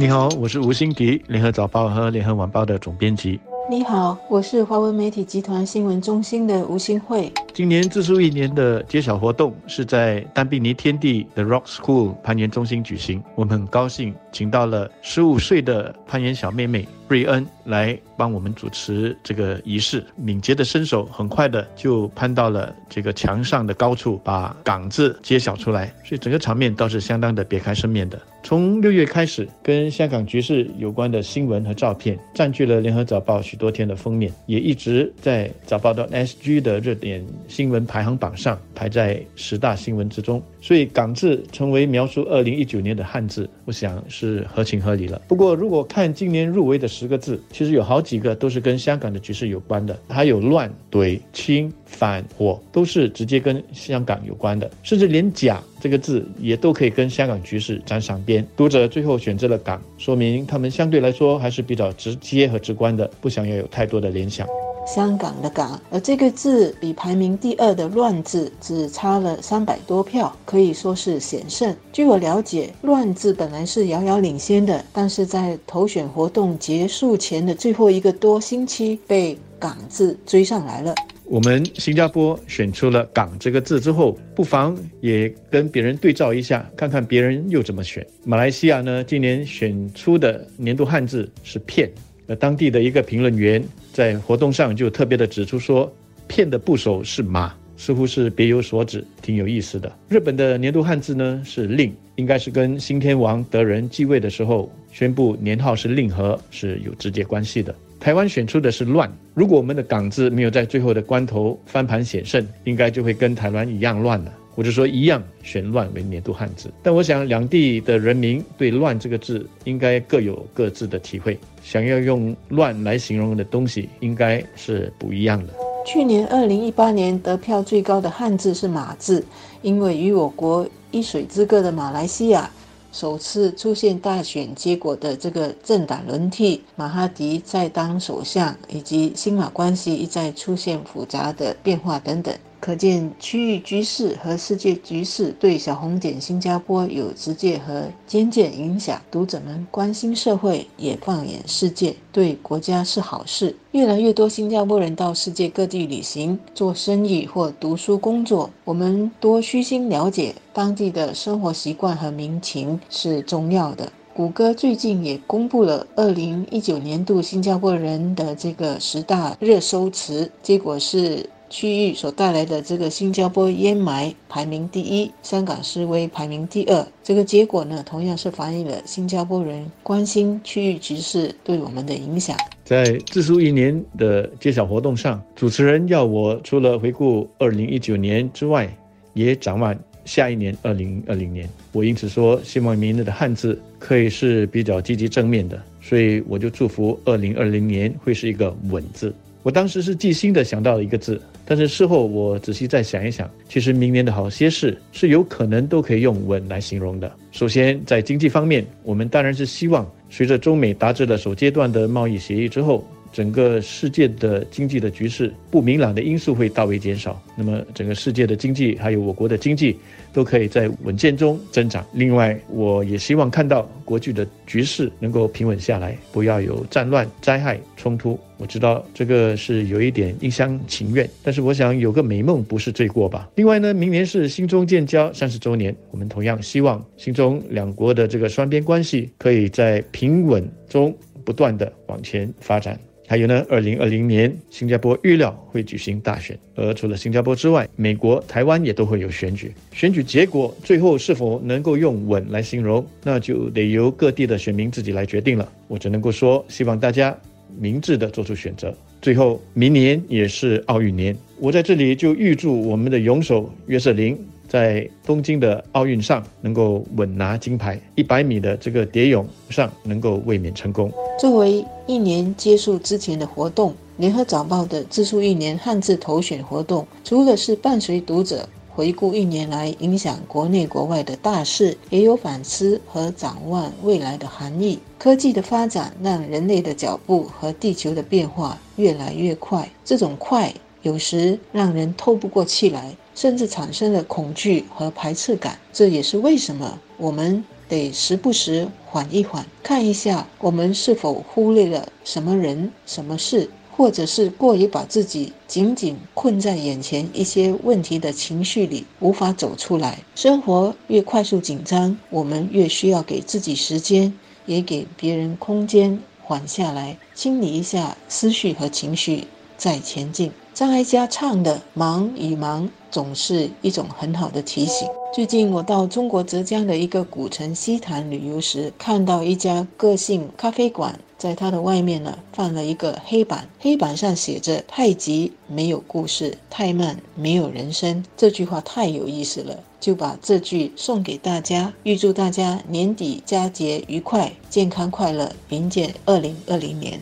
你好，我是吴新迪，联合早报和联合晚报的总编辑。你好，我是华文媒体集团新闻中心的吴新慧。今年自述一年的揭晓活动是在丹比尼天地的 Rock School 攀岩中心举行。我们很高兴请到了十五岁的攀岩小妹妹瑞恩来帮我们主持这个仪式。敏捷的身手很快的就攀到了这个墙上的高处，把“港”字揭晓出来。所以整个场面倒是相当的别开生面的。从六月开始，跟香港局势有关的新闻和照片占据了联合早报许多天的封面，也一直在早报的 SG 的热点新闻排行榜上排在十大新闻之中。所以“港”字成为描述二零一九年的汉字，我想是合情合理了。不过，如果看今年入围的十个字，其实有好几个都是跟香港的局势有关的，还有乱、怼、清、反、火，都是直接跟香港有关的，甚至连“假”这个字也都可以跟香港局势沾上边。读者最后选择了“港”，说明他们相对来说还是比较直接和直观的，不想要有太多的联想。香港的“港”，而这个字比排名第二的“乱”字只差了三百多票，可以说是险胜。据我了解，“乱”字本来是遥遥领先的，但是在投选活动结束前的最后一个多星期，被“港”字追上来了。我们新加坡选出了“港”这个字之后，不妨也跟别人对照一下，看看别人又怎么选。马来西亚呢，今年选出的年度汉字是“骗”。当地的一个评论员在活动上就特别的指出说，“骗”的部首是“马”，似乎是别有所指，挺有意思的。日本的年度汉字呢是“令”，应该是跟新天王德仁继位的时候宣布年号是令和是有直接关系的。台湾选出的是乱，如果我们的港字没有在最后的关头翻盘险胜，应该就会跟台湾一样乱了，或者说一样选乱为年度汉字。但我想两地的人民对乱这个字应该各有各自的体会，想要用乱来形容的东西应该是不一样的。去年二零一八年得票最高的汉字是马字，因为与我国一水之隔的马来西亚。首次出现大选结果的这个政党轮替，马哈迪在当首相，以及新马关系一再出现复杂的变化等等。可见区域局势和世界局势对小红点新加坡有直接和间接影响。读者们关心社会，也放眼世界，对国家是好事。越来越多新加坡人到世界各地旅行、做生意或读书工作，我们多虚心了解当地的生活习惯和民情是重要的。谷歌最近也公布了二零一九年度新加坡人的这个十大热搜词，结果是。区域所带来的这个新加坡烟霾排名第一，香港示威排名第二。这个结果呢，同样是反映了新加坡人关心区域局势对我们的影响。在自述一年的揭晓活动上，主持人要我除了回顾二零一九年之外，也展望下一年二零二零年。我因此说，希望明年的汉字可以是比较积极正面的，所以我就祝福二零二零年会是一个稳字。我当时是即兴的想到了一个字。但是事后我仔细再想一想，其实明年的好些事是有可能都可以用“稳”来形容的。首先，在经济方面，我们当然是希望随着中美达成了首阶段的贸易协议之后，整个世界的经济的局势不明朗的因素会大为减少，那么整个世界的经济还有我国的经济都可以在稳健中增长。另外，我也希望看到国际的局势能够平稳下来，不要有战乱、灾害、冲突。我知道这个是有一点一厢情愿，但是我想有个美梦不是罪过吧。另外呢，明年是新中建交三十周年，我们同样希望新中两国的这个双边关系可以在平稳中不断的往前发展。还有呢，二零二零年新加坡预料会举行大选，而除了新加坡之外，美国、台湾也都会有选举。选举结果最后是否能够用稳来形容，那就得由各地的选民自己来决定了。我只能够说，希望大家。明智的做出选择。最后，明年也是奥运年，我在这里就预祝我们的泳手约瑟琳在东京的奥运上能够稳拿金牌，一百米的这个蝶泳上能够卫冕成功。作为一年结束之前的活动，联合早报的自述一年汉字投选活动，除了是伴随读者。回顾一年来影响国内国外的大事，也有反思和展望未来的含义。科技的发展让人类的脚步和地球的变化越来越快，这种快有时让人透不过气来，甚至产生了恐惧和排斥感。这也是为什么我们得时不时缓一缓，看一下我们是否忽略了什么人、什么事，或者是过于把自己紧紧困在眼前一些问题的情绪里，无法走出来。生活越快速紧张，我们越需要给自己时间，也给别人空间，缓下来，清理一下思绪和情绪，再前进。张艾嘉唱的《忙与忙》总是一种很好的提醒。最近我到中国浙江的一个古城西坛旅游时，看到一家个性咖啡馆，在它的外面呢放了一个黑板，黑板上写着“太急没有故事，太慢没有人生”。这句话太有意思了，就把这句送给大家，预祝大家年底佳节愉快，健康快乐，迎接二零二零年。